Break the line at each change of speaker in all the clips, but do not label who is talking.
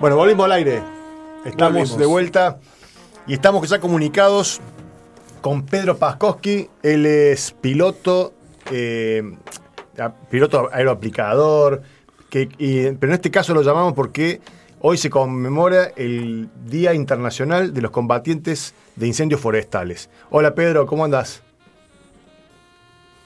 Bueno, volvimos al aire. Estamos
Volvimos.
de vuelta y estamos ya comunicados con Pedro Paskowski. Él es piloto, eh, piloto aeroaplicador, que, y- pero en este caso lo llamamos porque hoy se conmemora el Día Internacional de los Combatientes de Incendios Forestales. Hola Pedro, ¿cómo andás?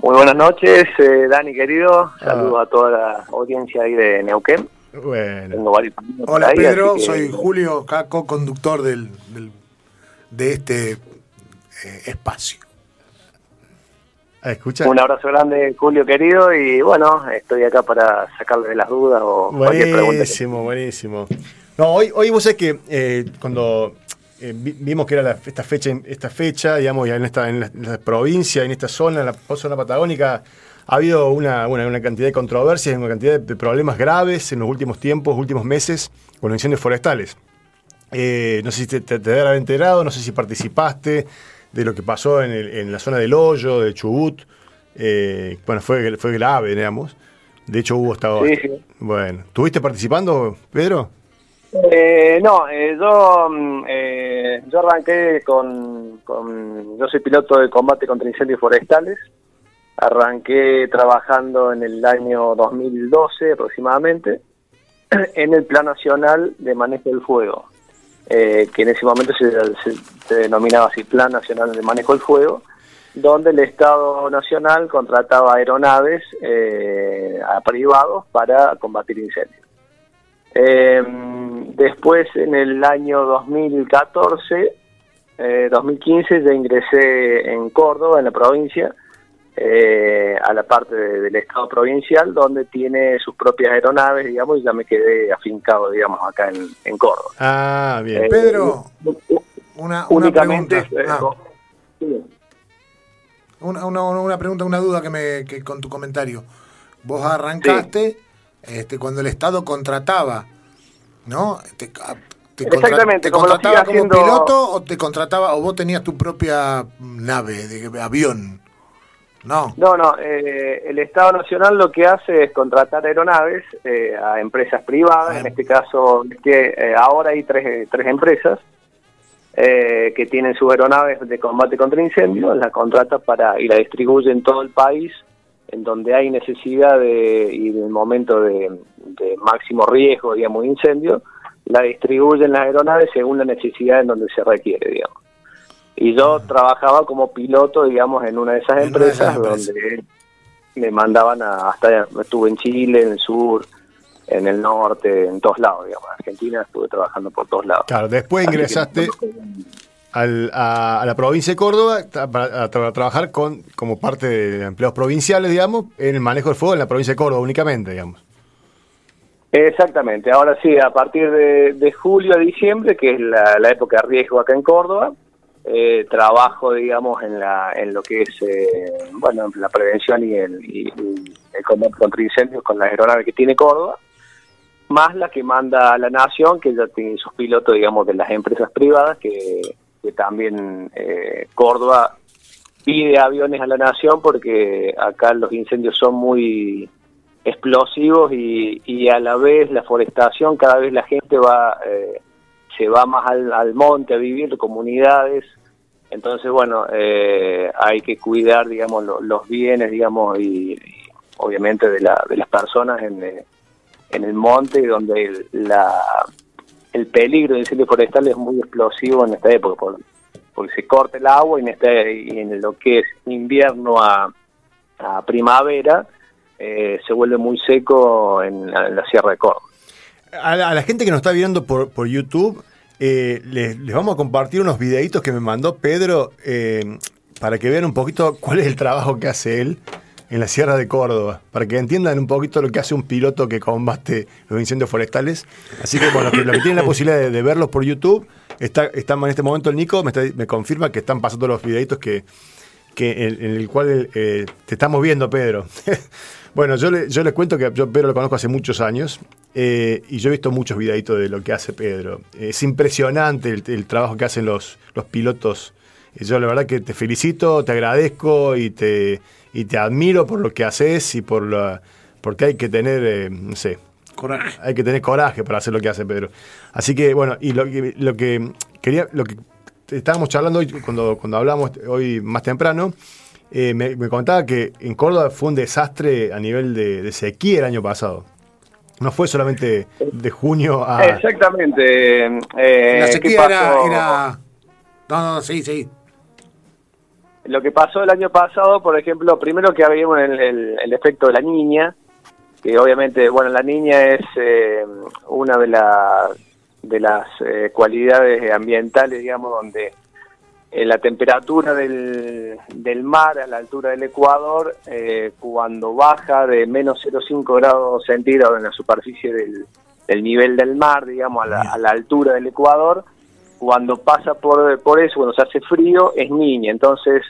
Muy buenas noches, eh, Dani querido.
Ah.
Saludos a toda la audiencia ahí de Neuquén.
Bueno,
Tengo varios
Hola
ahí,
Pedro,
que-
soy Julio, acá co-conductor del, del- de este eh, espacio.
Ah, ¿escucha?
Un abrazo grande, Julio querido, y bueno, estoy acá para sacarle las dudas o cualquier pregunta. que-
Buenísimo, buenísimo. No, hoy, hoy vos sabés que eh, cuando eh, vi- vimos que era la- esta fecha, esta fecha, digamos, ya en esta, en la, en la provincia, en esta zona, en la zona patagónica, ha habido una, una, una cantidad de controversias, una cantidad de problemas graves en los últimos tiempos, últimos meses, con los incendios forestales. Eh, no sé si te, te, haber enterado, no sé si participaste de lo que pasó en, el- en la zona del Hoyo, de Chubut. Eh, bueno, fue, fue grave, digamos. De hecho, hubo estado.
Sí, sí.
Bueno, ¿estuviste participando, Pedro?
Eh, no, eh, yo, mm, eh, yo arranqué con, con- Yo soy piloto de combate contra incendios forestales. Arranqué trabajando en el año 2012 aproximadamente en el Plan Nacional de Manejo del Fuego, eh, que en ese momento se, denominaba así Plan Nacional de Manejo del Fuego, donde el Estado Nacional contrataba aeronaves eh, a privados para combatir incendios. Eh, después, en el año 2014, eh, 2015, ya ingresé en Córdoba, en la provincia, eh, a la parte de- del Estado provincial, donde tiene sus propias aeronaves, digamos, y ya me quedé afincado, digamos, acá en, en Córdoba.
Ah, bien.
Eh,
Pedro, una, una
únicamente...
pregunta.
eh,
Ah, una, una- una pregunta, una duda que me que con tu comentario. Vos arrancaste este, cuando el Estado contrataba, ¿no? Te, a- te
Exactamente,
¿Te
como lo
contrataba
sigue
como
haciendo-
piloto o te contrataba o vos tenías tu propia nave, de avión? No.
No, no, eh, el Estado Nacional lo que hace es contratar aeronaves eh, a empresas privadas,
Ah.
en este caso que eh, ahora hay tres, eh, tres empresas eh, que tienen sus aeronaves de combate contra incendios, las contrata para y la distribuye en todo el país, en donde hay necesidad de y en el momento de, de máximo riesgo, digamos, de incendio, la distribuyen las aeronaves según la necesidad en donde se requiere, digamos. Y yo trabajaba como piloto, digamos, en una de esas
En de
empresas, donde me mandaban a, hasta estuve en Chile, en el sur, en el norte, en todos lados, digamos. En Argentina estuve trabajando por todos lados.
Claro, después
Así que-
ingresaste al- a, a la provincia de Córdoba tra- para, trabajar con, como parte de empleados provinciales, digamos, en el manejo del fuego en la provincia de Córdoba únicamente, digamos.
Exactamente, ahora sí, a partir de, de julio a diciembre, que es la, la época de riesgo acá en Córdoba, eh, trabajo, digamos, en, la, en lo que es, eh, bueno, la prevención y el, y el combate contra incendios con la aeronave que tiene Córdoba, más la que manda a la Nación, que ya tiene sus pilotos, digamos, de las empresas privadas, que, que también eh, Córdoba pide aviones a la Nación porque acá los incendios son muy explosivos y, y a la vez la forestación, cada vez la gente va eh, se va más al monte a vivir, comunidades, entonces bueno, eh, hay que cuidar, digamos, lo- los bienes, digamos, y, obviamente de, la, de las personas en, eh, en el monte, donde el, la, el peligro de incendio forestal es muy explosivo en esta época, por- porque se corta el agua y en, este, y en lo que es invierno a, a primavera, eh, se vuelve muy seco en la, en la Sierra de Córdoba.
A la, a la gente que nos está viendo por, por YouTube, eh, les, les vamos a compartir unos videitos que me mandó Pedro eh, para que vean un poquito cuál es el trabajo que hace él en la Sierra de Córdoba, para que entiendan un poquito lo que hace un piloto que combate los incendios forestales. Así que, bueno, los que, los que tienen la posibilidad de, de verlos por YouTube, está, están en este momento el Nico, me, está- me confirma que están pasando los videitos que, que en, en el cual eh, te estamos viendo, Pedro. bueno, yo le, yo les cuento que yo Pedro lo conozco hace muchos años eh, y yo he visto muchos videitos de lo que hace Pedro. Es impresionante el, el trabajo que hacen los, los pilotos. Yo la verdad que te felicito, te agradezco y te, y te admiro por lo que haces y por la, porque hay que tener, eh, no sé,
Coraje.
Hay que tener coraje para hacer lo que hace Pedro. Así que, bueno, y lo que, lo que quería, lo que estábamos charlando hoy, cuando, cuando hablamos hoy más temprano, eh, me, me contaba que en Córdoba fue un desastre a nivel de, de sequía el año pasado. No fue solamente de junio a.
Exactamente. eh,
la
¿qué
sequía era. No, no, sí, sí.
Lo que pasó el año pasado, por ejemplo, primero que habíamos el, el- el efecto de la niña, que obviamente, bueno, la niña es eh, una de, la- de las eh, cualidades ambientales, digamos, donde la temperatura del, del mar a la altura del Ecuador, eh, cuando baja de menos 0,5 grados centígrados en la superficie del, del nivel del mar, digamos, a la, a la altura del Ecuador, cuando pasa por, por eso, cuando se hace frío, es niña. Entonces,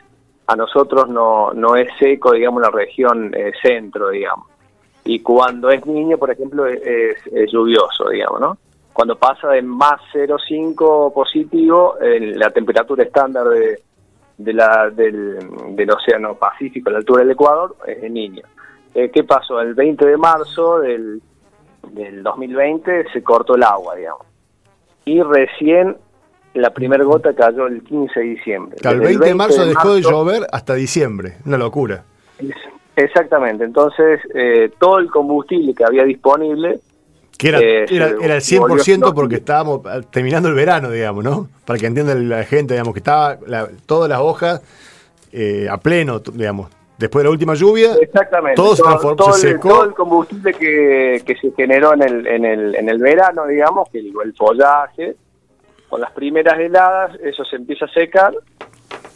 a nosotros no, no es seco, digamos, la región eh, centro, digamos. Y cuando es niño, por ejemplo, es, es- es lluvioso, digamos, ¿no? Cuando pasa de más 0,5 positivo, eh, la temperatura estándar de, de la, del, del Océano Pacífico a la altura del Ecuador es de niño. Eh, ¿Qué pasó? El 20 de marzo del, del 2020 se cortó el agua, digamos. Y recién la primera gota cayó el 15 de diciembre.
el
Desde
20 de marzo dejó de
marzo-
llover hasta diciembre. Una locura.
Exactamente, entonces eh, todo el combustible que había disponible,
Que era,
Eh,
era, era el
volvió
100%
loco.
porque estábamos eh, terminando el verano, digamos, ¿no? Para que entienda la gente, digamos, que estaba la- todas las hojas eh, a pleno, digamos. Después de la última lluvia,
exactamente,
todo se transformó,
todo
se
el,
secó.
todo el combustible que, que se generó en el, en, el, en el verano, digamos, que el, el follaje, con las primeras heladas, eso se empieza a secar.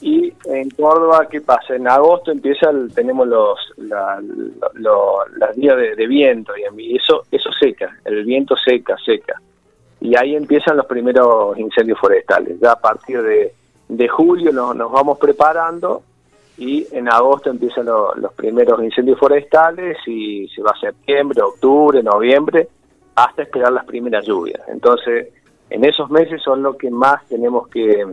Y en Córdoba, ¿qué pasa? En agosto empieza tenemos los la- lo- lo- días de, viento y eso eso seca, el viento seca, seca. Y ahí empiezan los primeros incendios forestales. Ya a partir de, de julio nos, nos vamos preparando y en agosto empiezan lo- los primeros incendios forestales y se va a septiembre, octubre, noviembre, hasta esperar las primeras lluvias. Entonces, en esos meses son los que más tenemos que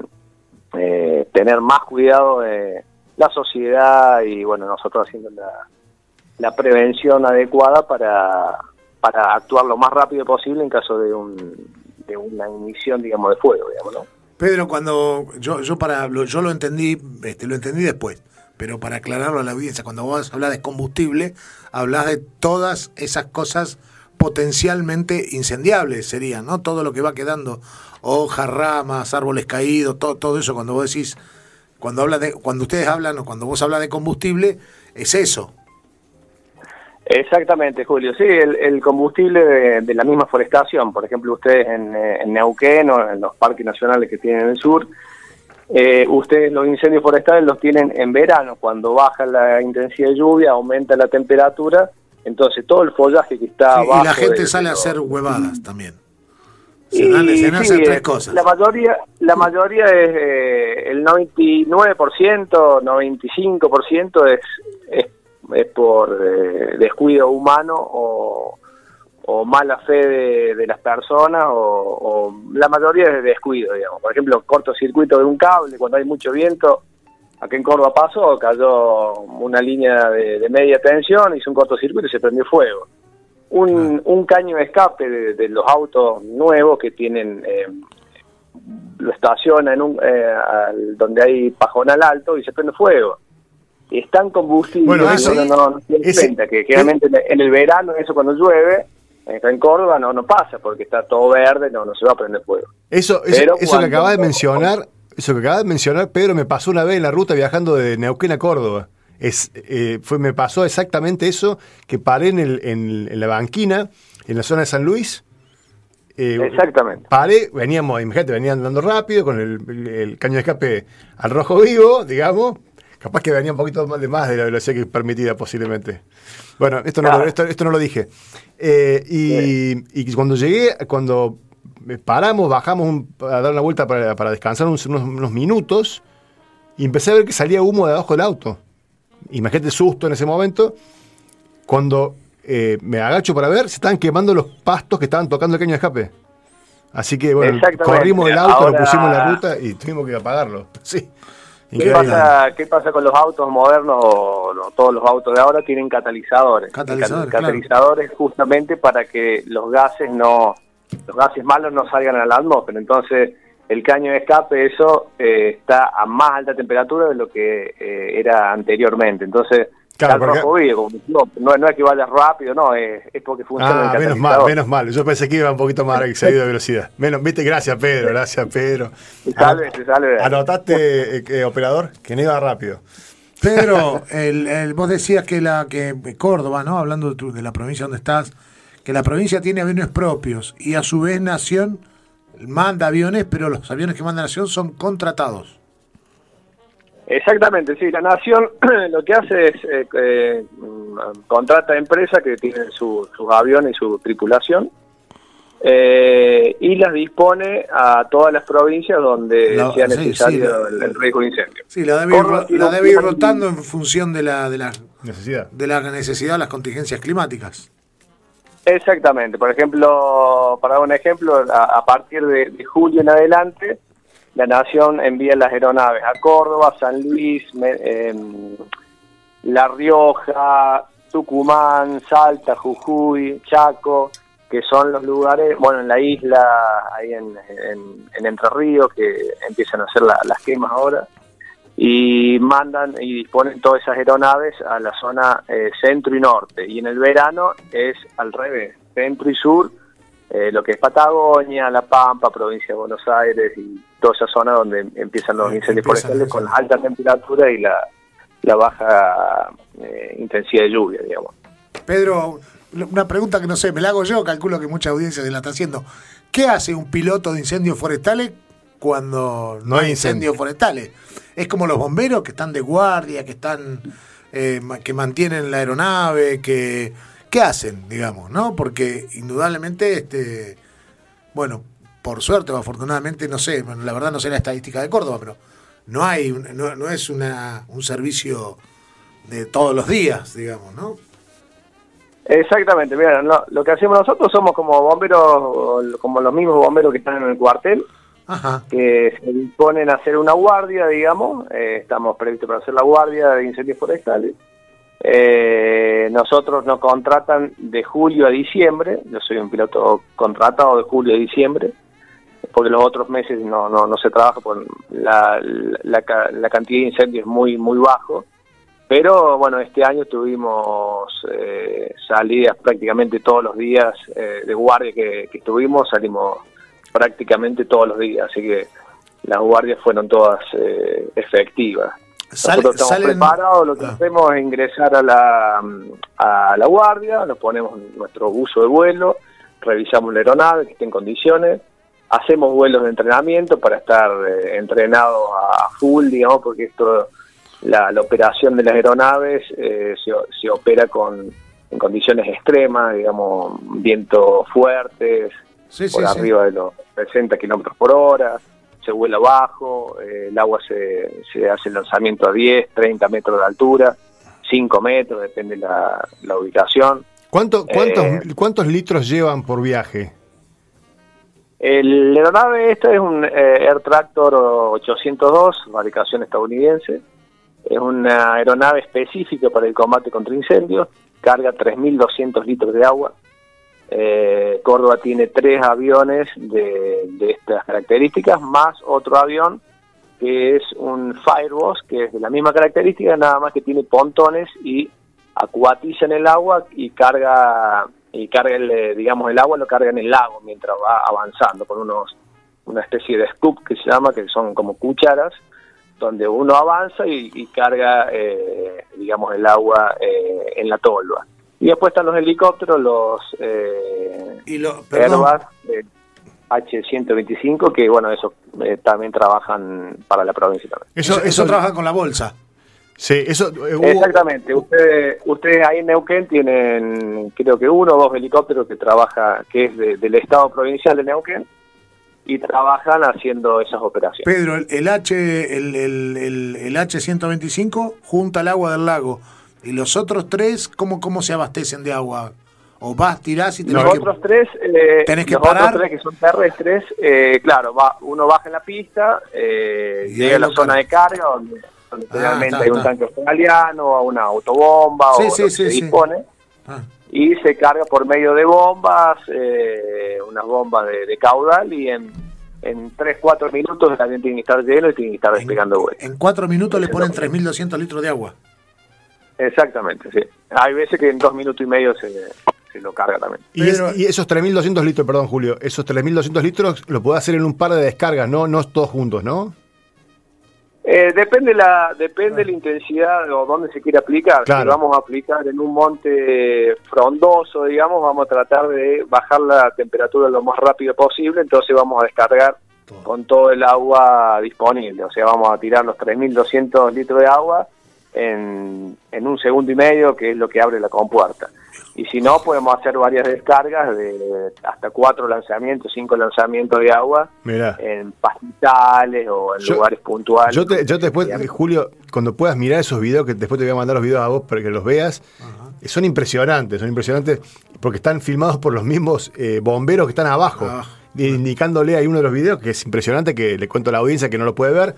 eh, tener más cuidado de la sociedad y bueno, nosotros haciendo la, la prevención adecuada para, para actuar lo más rápido posible en caso de, un, de una ignición, digamos, de fuego, digamos, ¿no?
Pedro, cuando yo, yo para lo, yo lo entendí, este, lo entendí después, pero para aclararlo a la audiencia, cuando vos hablas de combustible, hablas de todas esas cosas potencialmente incendiables serían, ¿no? Todo lo que va quedando, hojas, ramas, árboles caídos, todo, todo eso cuando vos decís, cuando habla de, cuando ustedes hablan o cuando vos hablas de combustible, es eso.
Exactamente, Julio. Sí, el, el combustible de, la misma forestación, por ejemplo, ustedes en, en Neuquén o en los parques nacionales que tienen en el sur, eh, ustedes los incendios forestales los tienen en verano, cuando baja la intensidad de lluvia, aumenta la temperatura, entonces todo el follaje que está
Sí, y
abajo...
la gente
de-
sale
de
a hacer huevadas también. Se
Y,
dan, se
sí,
hacer tres
eh,
cosas.
La mayoría, la mayoría es eh, el 99%, 95% es, es, es por eh, descuido humano o, o mala fe de, de las personas o, o la mayoría es de descuido, digamos. Por ejemplo, cortocircuito de un cable cuando hay mucho viento. Aquí en Córdoba pasó, cayó una línea de, de media tensión, hizo un cortocircuito y se prendió fuego. Un, un caño de escape de, de los autos nuevos que tienen eh, lo estaciona en un eh, al- donde hay pajonal alto y se prende fuego. Y están combustible
Bueno, eso-
no, no tiene
ese-
cuenta que generalmente en el- en el verano eso cuando llueve acá en Córdoba no no pasa porque está todo verde no no se va a prender fuego.
Eso, eso,
Pero
eso que
cuando-
acabas de mencionar, eso que acabas de mencionar, Pedro, me pasó una vez en la ruta viajando de Neuquén a Córdoba. Es, eh, fue, me pasó exactamente eso, que paré en, el, en, en la banquina, en la zona de San Luis. eh,
exactamente
Paré, veníamos, imagínate, venían andando rápido con el, el- el caño de escape al rojo vivo, digamos. Capaz que venía un poquito más de más de la velocidad que permitida posiblemente. Bueno, esto no, lo, esto, esto no lo dije. Eh, y, y cuando llegué, cuando paramos, bajamos un- a dar una vuelta para, para descansar unos, minutos y empecé a ver que salía humo de abajo del auto. Imagínate el susto en ese momento. Cuando eh, me agacho para ver, se estaban quemando los pastos que estaban tocando el caño de escape. Así que bueno, corrimos del auto,
Ahora-
lo pusimos en la ruta y tuvimos que apagarlo. Sí.
¿Qué pasa, ¿Qué pasa con los autos modernos o no, todos los autos de ahora tienen catalizadores?
Catalizadores,
catalizadores justamente para que los gases no los gases malos no salgan a la atmósfera. Entonces, el caño de escape, eso eh, está a más alta temperatura de lo que eh, era anteriormente. Entonces,
Claro,
está
porque-
no, no, no es que vaya rápido, no, es, es porque funciona
Ah,
el
menos mal, menos mal. Yo pensé que iba un poquito más excedido de velocidad. Menos, viste, gracias Pedro, gracias Pedro.
Se salve, se salve.
Anotaste, eh, que, operador, que no iba rápido.
Pedro, el, el- vos decías que la que Córdoba, ¿no? Hablando de, tu- de la provincia donde estás, que la provincia tiene aviones propios y a su vez Nación manda aviones, pero los aviones que manda Nación son contratados.
Exactamente, sí. La Nación lo que hace es eh, eh, contrata empresas que tienen su- sus aviones y su tripulación eh, y las dispone a todas las provincias donde
La-
sea necesario
sí,
el, el riesgo de incendio.
Sí, la debe ir, la debe ir rotando en función de la, de la,
Necesidad.
de la necesidad de las contingencias climáticas.
Exactamente. Por ejemplo, para dar un ejemplo, a, partir de, julio en adelante, la Nación envía las aeronaves a Córdoba, San Luis, em, La Rioja, Tucumán, Salta, Jujuy, Chaco, que son los lugares, bueno, en la isla, ahí en, en- en Entre Ríos, que empiezan a hacer la- las quemas ahora, y mandan y disponen todas esas aeronaves a la zona eh, centro y norte. Y en el verano es al revés, centro y sur, eh, lo que es Patagonia, La Pampa, provincia de Buenos Aires y toda esa zona donde empiezan los incendios
empiezan
forestales con las altas temperaturas y la, la baja eh, intensidad de lluvia, digamos.
Pedro, una pregunta que no sé, me la hago yo, calculo que mucha audiencia se la está haciendo. ¿Qué hace un piloto de incendios forestales cuando no,
No hay
hay
incendio.
incendios forestales? Es como los bomberos que están de guardia, que están eh, ma- que mantienen la aeronave, que ¿qué hacen, digamos, no? Porque indudablemente este bueno, por suerte o afortunadamente, no sé, la verdad no sé la estadística de Córdoba, pero no hay no, no es una un servicio de todos los días, digamos, ¿no?
Exactamente, mira, no, lo que hacemos nosotros somos como bomberos, como los mismos bomberos que están en el cuartel, Que se disponen a hacer una guardia, digamos, eh, estamos previstos para hacer la guardia de incendios forestales. Eh, nosotros nos contratan de julio a diciembre, yo soy un piloto contratado de julio a diciembre, porque los otros meses no, no, no se trabaja, por la, la cantidad de incendios es muy, muy bajo. Pero bueno, este año tuvimos eh, salidas prácticamente todos los días eh, de guardia que, que estuvimos, salimos prácticamente todos los días, así que las guardias fueron todas eh, efectivas.
Sale-
Nosotros estamos
salen-
preparados, lo que
Ah.
hacemos es ingresar a la, a la guardia, nos ponemos nuestro buzo de vuelo, revisamos la aeronave que esté en condiciones, hacemos vuelos de entrenamiento para estar eh, entrenados a full, digamos, porque esto, la, la operación de las aeronaves eh, se, se opera con en condiciones extremas, digamos, vientos fuertes,
Sí,
por
sí.
arriba de los 60 kilómetros por hora, se vuela bajo, eh, el agua se, se hace el lanzamiento a 10, 30 metros de altura, 5 metros, depende la, la ubicación.
¿Cuánto, cuántos,
Eh.
¿Cuántos litros llevan por viaje?
El la aeronave esta es un eh, Air Tractor 802, fabricación estadounidense. Es una aeronave específica para el combate contra incendios. Carga 3.200 litros de agua. Eh, Córdoba tiene tres aviones de, de estas características, más otro avión que es un Fireboss, que es de la misma característica, nada más que tiene pontones y acuatiza en el agua y carga y carga el, eh, digamos el agua lo carga en el lago mientras va avanzando con unos una especie de scoop que se llama que son como cucharas donde uno avanza y, carga eh, digamos el agua eh, en la tolva y después están los helicópteros los eh,
Y lo,
Airbus eh, H125 que bueno esos eh, también trabajan para la provincia también
eso,
Eso,
eso,
eso,
trabaja con la bolsa.
sí, eso, eh, hubo-
Exactamente, ustedes, ustedes ahí en Neuquén tienen creo que uno o dos helicópteros que trabaja, que es de- del Estado Provincial de Neuquén, y trabajan haciendo esas operaciones.
Pedro, el, el H el, el, el, el H125 junta el agua del lago. ¿Y los otros tres cómo, cómo se abastecen de agua? ¿O vas, tirás y
tenés los otros tres, eh,
tenés que
los
parar?
otros tres que son terrestres, eh, claro, va, uno baja en la pista, eh, llega a la zona de carga donde, realmente ah, hay un tanque australiano, una autobomba o lo que se dispone. Ah. Y se carga por medio de bombas, eh, unas bombas de, caudal y en, en 3, 4 minutos avión tiene que estar lleno y tiene que estar despegando.
En 4 minutos le ponen 3.200 litros de agua.
Exactamente, sí. Hay veces que en dos minutos y medio se, se lo carga también.
Y, esos 3.200 litros, perdón Julio, esos 3.200 litros lo puede hacer en un par de descargas, no, no todos juntos, ¿no?
Eh, depende la depende la intensidad o dónde se quiere aplicar. Si vamos a aplicar en un monte frondoso, digamos, vamos a tratar de bajar la temperatura lo más rápido posible, entonces vamos a descargar con todo el agua disponible. O sea, vamos a tirar los 3.200 litros de agua en, en un segundo y medio, que es lo que abre la compuerta. Y si no, podemos hacer varias descargas de hasta cuatro lanzamientos, cinco lanzamientos de agua en pastizales o en lugares puntuales.
Yo, te, yo después, Julio, cuando puedas mirar esos videos, que después te voy a mandar los videos a vos para que los veas, son impresionantes, son impresionantes porque están filmados por los mismos eh, bomberos que están abajo, ah, indicándole ahí uno de los videos que es impresionante, que le cuento a la audiencia que no lo puede ver.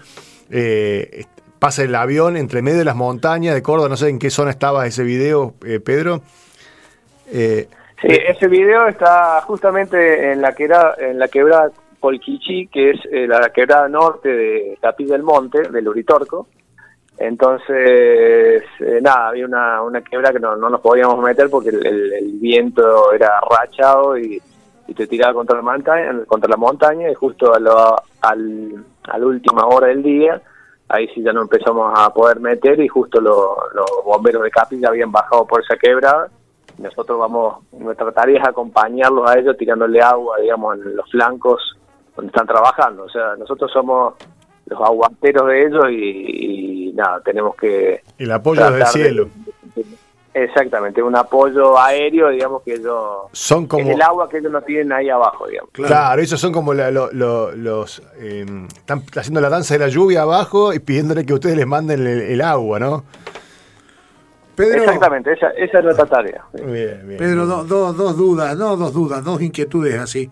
Eh, pasa el avión entre medio de las montañas de Córdoba, no sé en qué zona estaba ese video, eh, Pedro.
Eh, sí, ese video está justamente en la quebrada, en la quebrada Polquichi, que es eh, la quebrada norte de Tapiz del Monte, del Uritorco. Entonces, nada, había una, una quebra que no, no nos podíamos meter porque el, viento era rachado y, te tiraba contra la montaña, contra la montaña y justo a, al, a la última hora del día ahí sí ya no empezamos a poder meter y justo los bomberos de Capi ya habían bajado por esa quebrada. Nosotros vamos, nuestra tarea es acompañarlos a ellos tirándole agua, digamos, en los flancos donde están trabajando. O sea, nosotros somos los aguanteros de ellos y, nada, tenemos que...
El apoyo del cielo.
Exactamente, un apoyo aéreo, digamos que ellos...
Son como...
el agua que ellos no tienen ahí abajo, digamos.
Claro, ellos son como los... Em, están haciendo la danza de la lluvia abajo y pidiéndole que ustedes les manden el, agua, ¿no?
Pedro, Exactamente, esa, es nuestra tarea.
Pedro, dos dudas, no dos dudas, dos inquietudes así.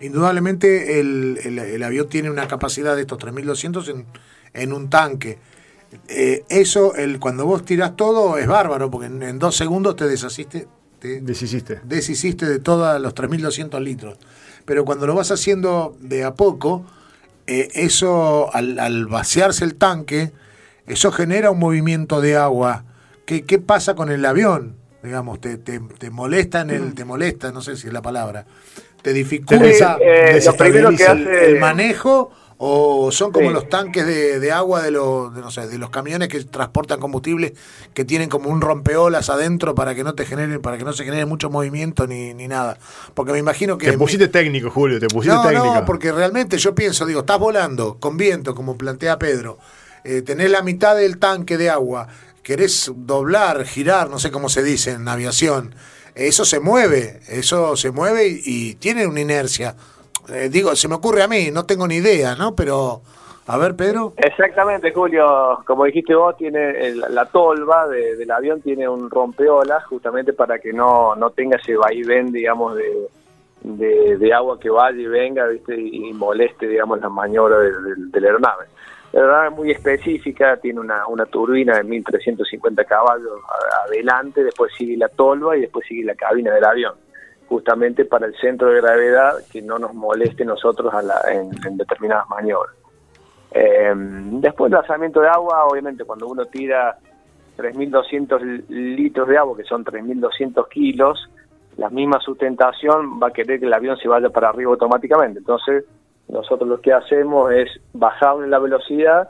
Indudablemente el, el, avión tiene una capacidad de estos 3.200 en, en un tanque. Eh, eso, el, cuando vos tirás todo, es bárbaro, porque en, dos segundos te deshaciste. Te
deshiciste.
deshiciste de todos los 3.200 litros. Pero cuando lo vas haciendo de a poco, eh, eso, al, vaciarse el tanque, eso genera un movimiento de agua. ¿Qué, qué pasa con el avión? Digamos, te, te, te molesta en el, te molesta, no sé si es la palabra, te dificulta
eh,
el manejo o son como los tanques de, agua de los, de, no sé, de los camiones que transportan combustible que tienen como un rompeolas adentro para que no te generen, para que no se genere mucho movimiento ni, ni nada. Porque me imagino que.
Te pusiste técnico, Julio, te pusiste técnico.
No, porque realmente yo pienso, digo, estás volando con viento, como plantea Pedro, eh, tenés la mitad del tanque de agua, querés doblar, girar, no sé cómo se dice en aviación. Eso se mueve, eso se mueve y tiene una inercia. Eh, digo, se me ocurre a mí, no tengo ni idea, ¿no? Pero, a ver, Pedro.
Exactamente, Julio, como dijiste vos, tiene la tolva del avión tiene un rompeolas justamente para que no, no tenga ese vaivén, digamos, de, de, agua que vaya y venga, ¿viste? Y, moleste, digamos, la maniobra de, la aeronave. La aeronave es muy específica, tiene una, una turbina de 1350 caballos adelante, después sigue la tolva y después sigue la cabina del avión justamente para el centro de gravedad que no nos moleste nosotros en, determinadas maniobras. Eh, después del lanzamiento de agua, obviamente cuando uno tira 3.200 litros de agua, que son 3.200 kilos, la misma sustentación va a querer que el avión se vaya para arriba automáticamente. Entonces, nosotros lo que hacemos es bajar la velocidad,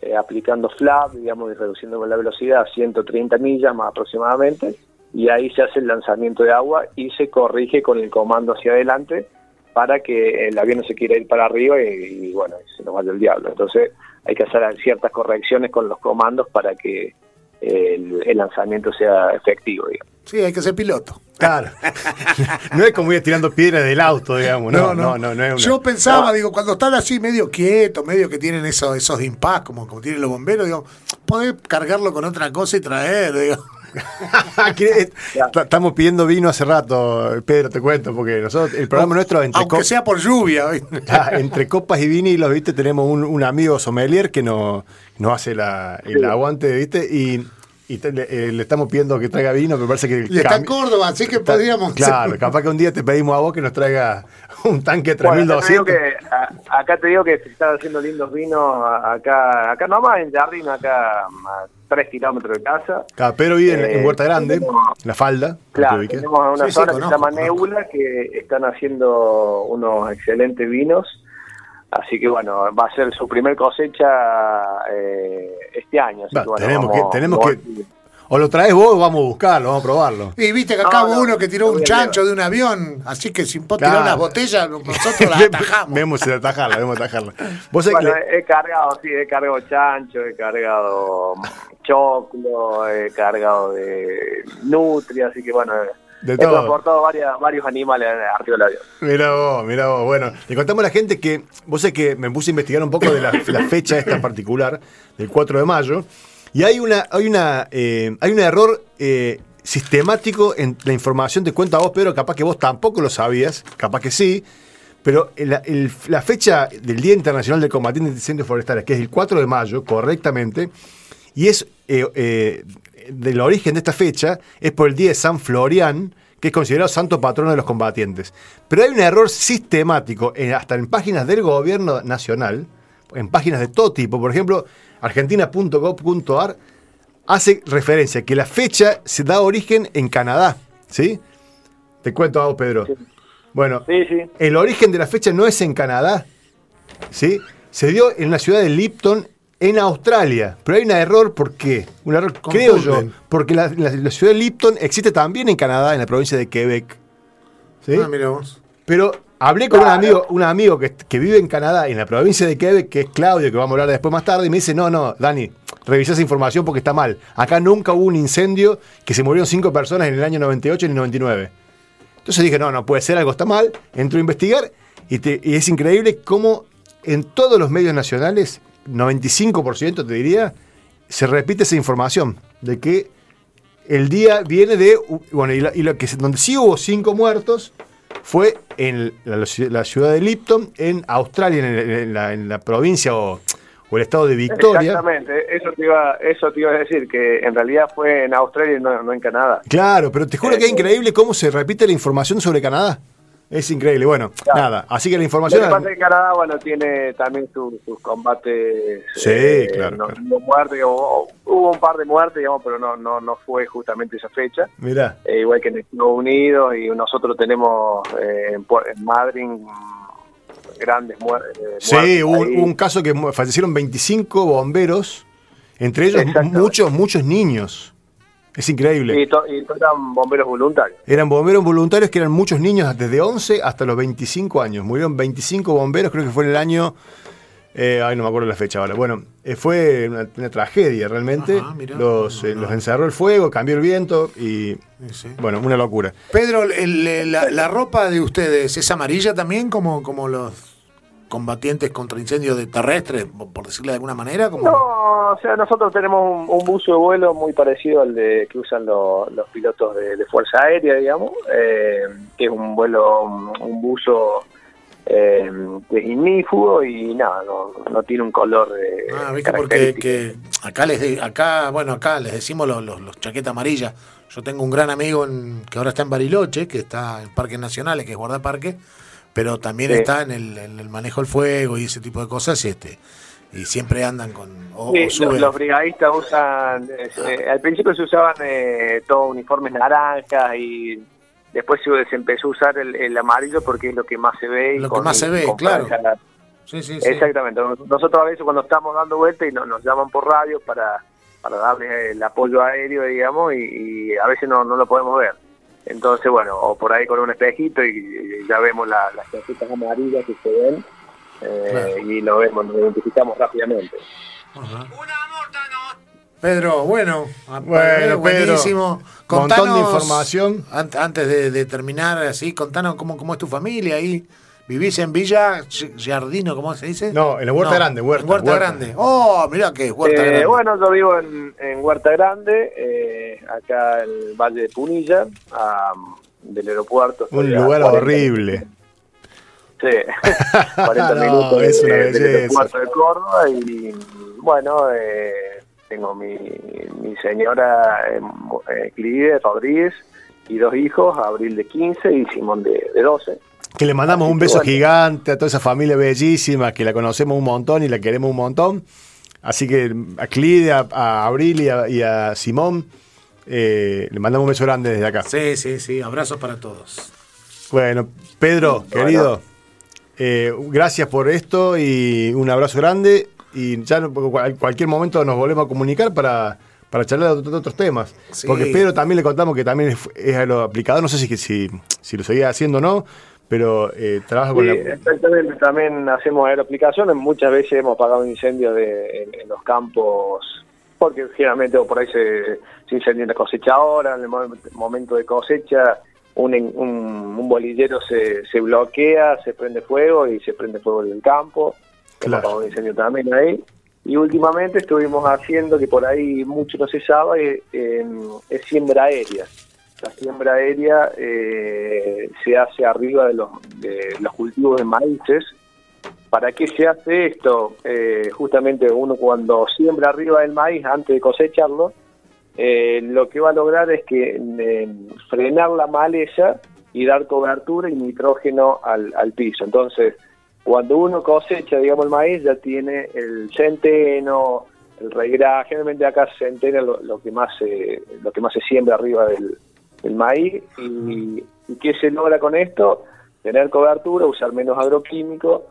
eh, aplicando flap, digamos, y reduciendo la velocidad a 130 millas más aproximadamente, y ahí se hace el lanzamiento de agua y se corrige con el comando hacia adelante para que el avión no se quiera ir para arriba y, bueno, se nos vaya el diablo. Entonces hay que hacer ciertas correcciones con los comandos para que el, lanzamiento sea efectivo. Digamos.
Sí, hay que ser piloto.
Claro. no es como ir tirando piedra del auto, digamos. No, no, no. no,
Yo pensaba, digo, cuando están así medio quietos, medio que tienen esos, esos impas, como, como tienen los bomberos, digo, podés cargarlo con otra cosa y traer, digo.
¿Qué- ta- Estamos pidiendo vino hace rato, Pedro, te cuento, porque nosotros, el programa nuestro, entre,
Aunque sea por lluvia.
Ah, entre copas y vinilos, ¿viste? Tenemos un, un amigo sommelier que nos, nos hace la, el aguante, ¿viste? Y, y te- le, eh, le estamos pidiendo que traiga vino, me parece que...
Y está en Córdoba, así que
está-
podríamos.
Claro, capaz que un día te pedimos a vos que nos traiga un tanque de
Bueno, acá
3200.
acá te digo que se están haciendo lindos vinos acá, acá nomás en Jardín, acá a 3 kilómetros de casa.
Claro, Pedro vive en, en
Eh,
Huerta Grande,
tenemos-
la falda. que
Claro,
ubiques.
tenemos una
Sí, sí,
zona que se llama
conozco.
Nebula que están haciendo unos excelentes vinos. Así que bueno, va a ser su primer cosecha eh, este año. Así que, bueno,
tenemos
vamos-
que, tenemos
vamos-
que... O lo traes vos o vamos a buscarlo, vamos a probarlo.
Y viste que
No,
acá hubo
no,
uno que tiró un chancho de un avión, así que sin vos
Claro.
tirar unas botellas, nosotros las atajamos.
Vemos si atajarla, vemos atajarla. Vos
Bueno,
le-
he cargado, sí, he cargado chancho, he cargado choclo, he cargado de nutria, así que bueno,
De
he
todo.
transportado varias, varios animales arriba del avión.
Mira vos, mira vos. Bueno, le contamos a la gente que vos sé que me puse a investigar un poco de la, la fecha esta en particular, del 4 de mayo, y hay una, hay una, eh, hay un error eh, sistemático en la información. Te cuento a vos, Pedro, capaz que vos tampoco lo sabías, capaz que sí. Pero la fecha del Día Internacional del Combatiente de Incendios Forestales, que es el 4 de mayo, correctamente, y es eh, del origen de esta fecha, es por el Día de San Florián, que es considerado santo patrono de los combatientes. Pero hay un error sistemático, hasta en páginas del gobierno nacional, en páginas de todo tipo, por ejemplo, argentina.gov.ar hace referencia que la fecha se da origen en Canadá, ¿sí? Te cuento a vos, Pedro. Bueno,
Sí, sí.
el origen de la fecha no es en Canadá, ¿sí? Se dio en la ciudad de Lipton, en Australia. Pero hay un error, ¿por qué? Un error, creo yo, porque la, la- la ciudad de Lipton existe también en Canadá, en la provincia de Quebec. ¿sí?
Ah, mira vos.
Pero hablé con un amigo, un amigo que, que vive en Canadá, en la provincia de Quebec, que es Claudio, que vamos a hablar después más tarde, y me dice, no, no, Dani, revisa esa información porque está mal. Acá nunca hubo un incendio que se murieron cinco personas en el año 98 ni 99. Entonces dije, no, no puede ser, algo está mal. Entro a investigar y, te- y es increíble cómo en todos los medios nacionales, 95% te diría, se repite esa información de que el día viene de. Bueno, y, la- y que, donde sí hubo cinco muertos fue en la, ciudad de Lipton, en Australia, en, la, en la provincia o, o el estado de Victoria.
Exactamente, eso te, iba, eso te iba a decir, que en realidad fue en Australia y no, no en Canadá.
Claro, pero te juro que es
Eh,
increíble cómo se repite la información sobre Canadá. Es increíble. Bueno,
Claro.
nada. Así que la
Lo
información.
que pasa es que Canadá, bueno, tiene también su- sus combates.
Sí, claro,
No
claro.
hubo muertes, o- hubo un par de muertes, digamos, pero no, no, no fue justamente esa fecha.
Mirá.
Eh, igual que en Estados Unidos, y nosotros tenemos eh, en, en Madrid grandes eh,
Sí,
muertes.
hubo un, caso que fallecieron 25 bomberos, entre ellos muchos, muchos niños. Es increíble.
Y, to- y eran bomberos voluntarios.
Eran bomberos voluntarios que eran muchos niños desde 11 hasta los 25 años. Murieron 25 bomberos, creo que fue en el año... eh, ay, no me acuerdo la fecha ahora. Bueno, eh, fue una, una tragedia realmente.
Ajá, mirá.
los, eh,
No,
los encerró el fuego, cambió el viento y...
Sí.
Bueno, una locura.
Pedro, el- el- la, la ropa de ustedes es amarilla también, como, como los combatientes contra incendios de terrestres, por decirlo de alguna manera. Como...
No, o sea, nosotros tenemos un, un buzo de vuelo muy parecido al de que usan lo- los pilotos de, de Fuerza Aérea, digamos, eh, que es un vuelo, un, un buzo eh, que es ignífugo y nada, no, no tiene un color de
Ah, viste, porque que acá les de- acá, bueno, acá les decimos los, los, los chaquetas amarillas. Yo tengo un gran amigo en- que ahora está en Bariloche, que está en Parques Nacionales, que es guardaparque, pero también
Sí.
está en el, en el manejo del fuego y ese tipo de cosas, y este y siempre andan con o,
Sí,
o
los,
suben.
los brigadistas usan, eh, al principio se usaban eh, todos uniformes naranjas y después se, se empezó a usar el, el amarillo porque es lo que más se ve. y
Lo que más se ve, claro. Sí, sí, sí.
Exactamente. Nosotros a veces cuando estamos dando vueltas y no- nos llaman por radio para, para darles el apoyo aéreo, digamos, y, y a veces no, no lo podemos ver. Entonces, bueno, o por ahí con un espejito y, y ya vemos la- las casitas amarillas que se ven eh,
Claro.
y lo vemos, lo identificamos rápidamente.
Ajá. Pedro, bueno, eh,
Pedro,
buenísimo.
montón de información.
an- antes de, de terminar, así, contanos cómo, cómo es tu familia ahí. ¿Vivís en Villa Giardino, cómo se dice?
No, en la Huerta Grande, Huerta.
Huerta, Grande. Oh, mirá que Huerta eh, Grande.
Bueno, yo vivo en, Huerta Grande, eh, acá en el Valle de Punilla, del aeropuerto.
Un lugar horrible.
Sí, 40 minutos es una del aeropuerto de Córdoba y bueno, eh, tengo mi, mi señora eh, Clide Rodríguez y dos hijos, Abril de 15 y Simón de, de 12.
Que le mandamos un beso gigante a toda esa familia bellísima, que la conocemos un montón y la queremos un montón. Así que a Clide, a, Abril y a, Simón, eh, le mandamos un beso grande desde acá.
Sí, sí, sí, abrazos para todos.
Bueno, Pedro, querido, eh, gracias por esto y un abrazo grande. Y ya en cualquier momento nos volvemos a comunicar para, para charlar de otros, temas. Porque Pedro también le contamos que también es, es lo aplicador, no sé si, si, si lo seguía haciendo o no, pero eh, trabaja con la...
Exactamente, también hacemos aeroaplicaciones, muchas veces hemos pagado incendios de, en, los campos, porque generalmente por ahí se, se incendia la cosecha ahora, en el momento de cosecha un, un, bolillero se, se bloquea, se prende fuego y se prende fuego en el campo, hemos pagado un incendio también ahí. Y últimamente estuvimos haciendo, que por ahí mucho no se sabe, eh, es siembra aérea la siembra aérea eh, se hace arriba de los, de los cultivos de maíces. ¿Para qué se hace esto? Eh, justamente uno cuando siembra arriba del maíz antes de cosecharlo, eh, lo que va a lograr es que frenar la maleza y dar cobertura y nitrógeno al, piso. Entonces, cuando uno cosecha, digamos, el maíz, ya tiene el centeno, el regra, generalmente acá centeno lo, lo que más se, lo que más se siembra arriba del, el maíz y, qué se logra con esto tener cobertura usar menos agroquímicos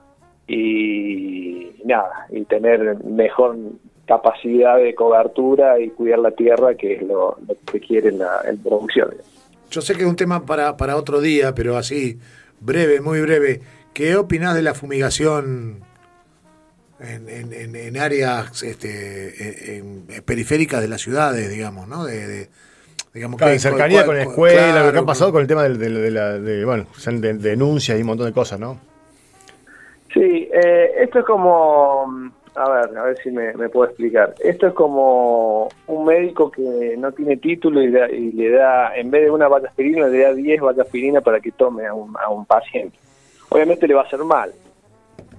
y, nada y tener mejor capacidad de cobertura y cuidar la tierra que es lo, que quiere en la producción
yo sé que es un tema para, para otro día pero así breve muy breve ¿qué opinas de la fumigación en, en, en áreas este, en, periféricas de las ciudades, digamos, ¿no? de,
Digamos, en cercanía con la escuela, lo que ha pasado con el tema de, de, la, de, bueno, de denuncias y un montón de cosas, ¿no?
Sí, eh, esto es como, a ver, a ver si me, puedo explicar. Esto es como un médico que no tiene título y, le da, en vez de una aspirina, le da 10 aspirina para que tome a un, a un paciente. Obviamente le va a hacer mal.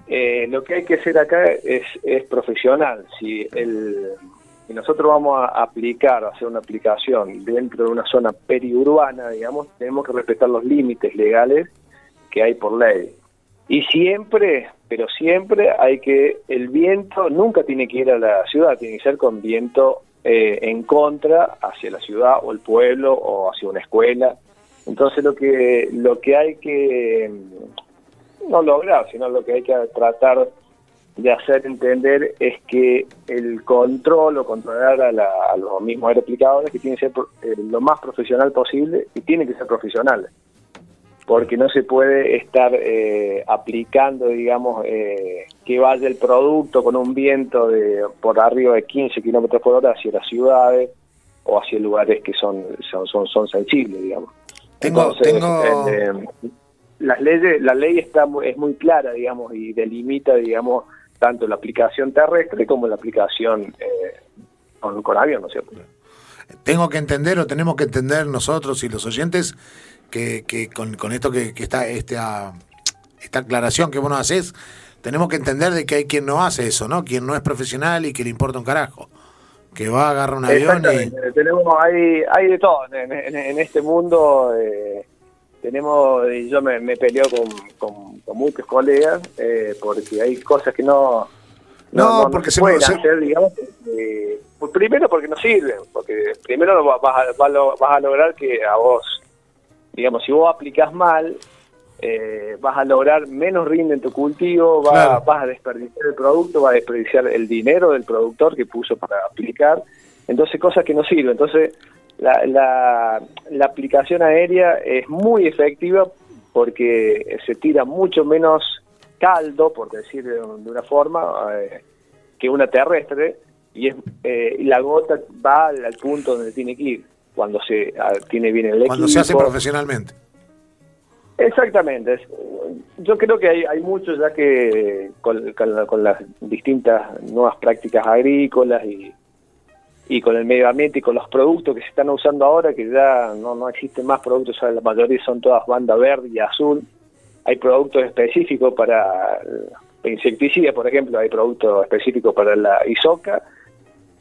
Eh, lo que hay que hacer acá es, es profesional. Si el y nosotros vamos a aplicar, a hacer una aplicación dentro de una zona periurbana, digamos, tenemos que respetar los límites legales que hay por ley. Y siempre, pero siempre hay que, el viento nunca tiene que ir a la ciudad, tiene que ser con viento eh, en contra hacia la ciudad o el pueblo o hacia una escuela. Entonces lo que, lo que hay que, no lograr, sino lo que hay que tratar de hacer entender es que el control o controlar a, los mismos aeroaplicadores que tiene que ser eh, lo más profesional posible y tiene que ser profesional porque no se puede estar eh, aplicando, digamos, eh, que vaya el producto con un viento de por arriba de 15 kilómetros por hora hacia las ciudades o hacia lugares que son son, son, sensibles, digamos.
Tengo,
las leyes, la ley está es muy clara, digamos, y delimita, digamos, tanto la aplicación terrestre como la aplicación eh, con, avión, ¿no es cierto?
Tengo que entender o tenemos que entender nosotros y los oyentes que, que con, con, esto que, que, está esta, esta aclaración que vos nos haces, tenemos que entender de que hay quien no hace eso, ¿no? Quien no es profesional y que le importa un carajo. Que va, a agarrar un avión y...
Tenemos, hay, hay de todo en, este mundo. Eh, tenemos, yo me, me peleo con con muchos colegas, eh, porque hay cosas que no,
no, porque se
pueden hacer, digamos, pues primero porque no sirven, porque primero vas a, vas a lograr que a vos, digamos, si vos aplicás mal, eh, vas a lograr menos rinde en tu cultivo, vas, vas a desperdiciar el producto, vas a desperdiciar el dinero del productor que puso para aplicar, entonces cosas que no sirven. Entonces, la, la, la aplicación aérea es muy efectiva porque se tira mucho menos caldo, por decir de, una forma, eh, que una terrestre, y, es, eh, la gota va al, punto donde tiene que ir, cuando se ah, tiene bien el equipo.
Cuando se hace profesionalmente.
Exactamente. Es- Yo creo que hay, hay muchos ya que con, con con las distintas nuevas prácticas agrícolas y, y con el medio ambiente y con los productos que se están usando ahora, que ya no, no existen más productos, la mayoría son todas banda verde y azul. Hay productos específicos para el insecticida, por ejemplo, hay productos específicos para la isoca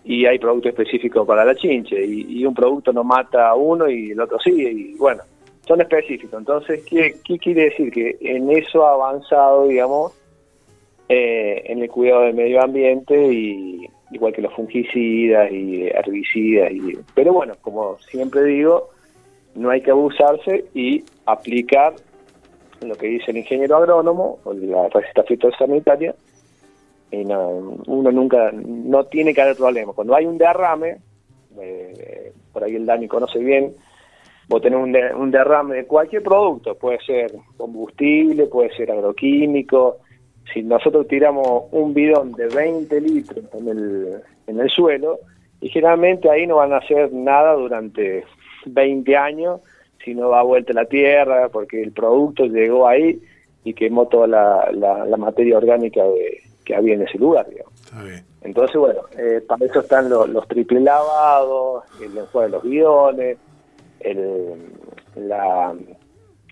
y hay productos específicos para la chinche y, y un producto no mata a uno y el otro sí y bueno son específicos entonces qué, qué quiere decir que en eso ha avanzado digamos eh, en el cuidado del medio ambiente y igual que los fungicidas y herbicidas y pero bueno como siempre digo no hay que abusarse y aplicar lo que dice el ingeniero agrónomo o la receta fitosanitaria y no, uno nunca, no tiene que haber problema. Cuando hay un derrame, eh, por ahí el Dani conoce bien, vos tenés un, de- un derrame de cualquier producto, puede ser combustible, puede ser agroquímico. Si nosotros tiramos un bidón de 20 litros en el, en el suelo, y generalmente ahí no van a hacer nada durante 20 años, si no va a vuelta la tierra, porque el producto llegó ahí y quemó toda la, la- la materia orgánica de- que había en ese lugar, digamos.
Está bien.
Entonces, bueno, eh, para eso están los, los triple lavados, el enjuague de los bidones, el, la,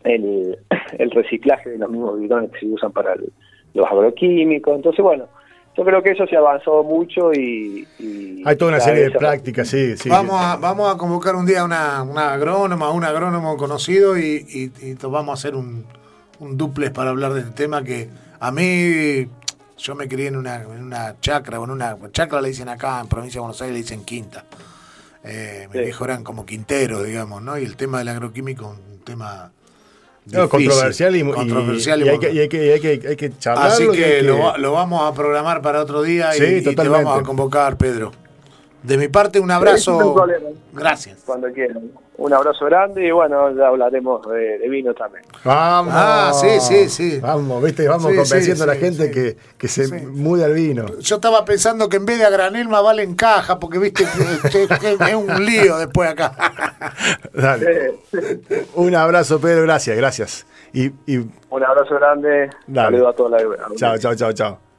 el, el reciclaje de los mismos bidones que se usan para el- los agroquímicos. Entonces, bueno, yo creo que eso se ha avanzado mucho y... y
Hay toda una serie de prácticas, sí, sí.
vamos, a, vamos a convocar un día a una, una agrónoma, un agrónomo conocido y, y, y to- vamos a hacer un, un duplex para hablar del tema que a mí, yo me crié en una, en una chacra, o en una chacra le dicen acá en provincia de Buenos Aires, le dicen quinta. Eh, mis viejos eran como quinteros, digamos, ¿no? Y el tema del agroquímico es un tema
No, controversial y,
controversial y
y hay, que,
bueno.
y hay que- y hay que- hay que charlarlo.
Así que,
que-
Lo, va- lo vamos a programar para otro día y-
Sí,
y, te vamos a convocar, Pedro. De mi parte, un abrazo. Gracias.
Cuando quieran. Un abrazo grande y bueno, ya hablaremos de, de vino también.
Vamos.
Ah, sí, sí, sí.
Vamos, viste, vamos
Sí,
convenciendo
sí,
a la
sí,
gente
sí.
que, que se
Sí.
mude al vino.
Yo estaba pensando que en vez de a granel más vale en caja, porque viste que, que- que es un lío después acá.
Dale. Un abrazo, Pedro, gracias, gracias. Y, y
Un abrazo grande.
Dale.
Saludos a toda la
chao, chao, chao, chao.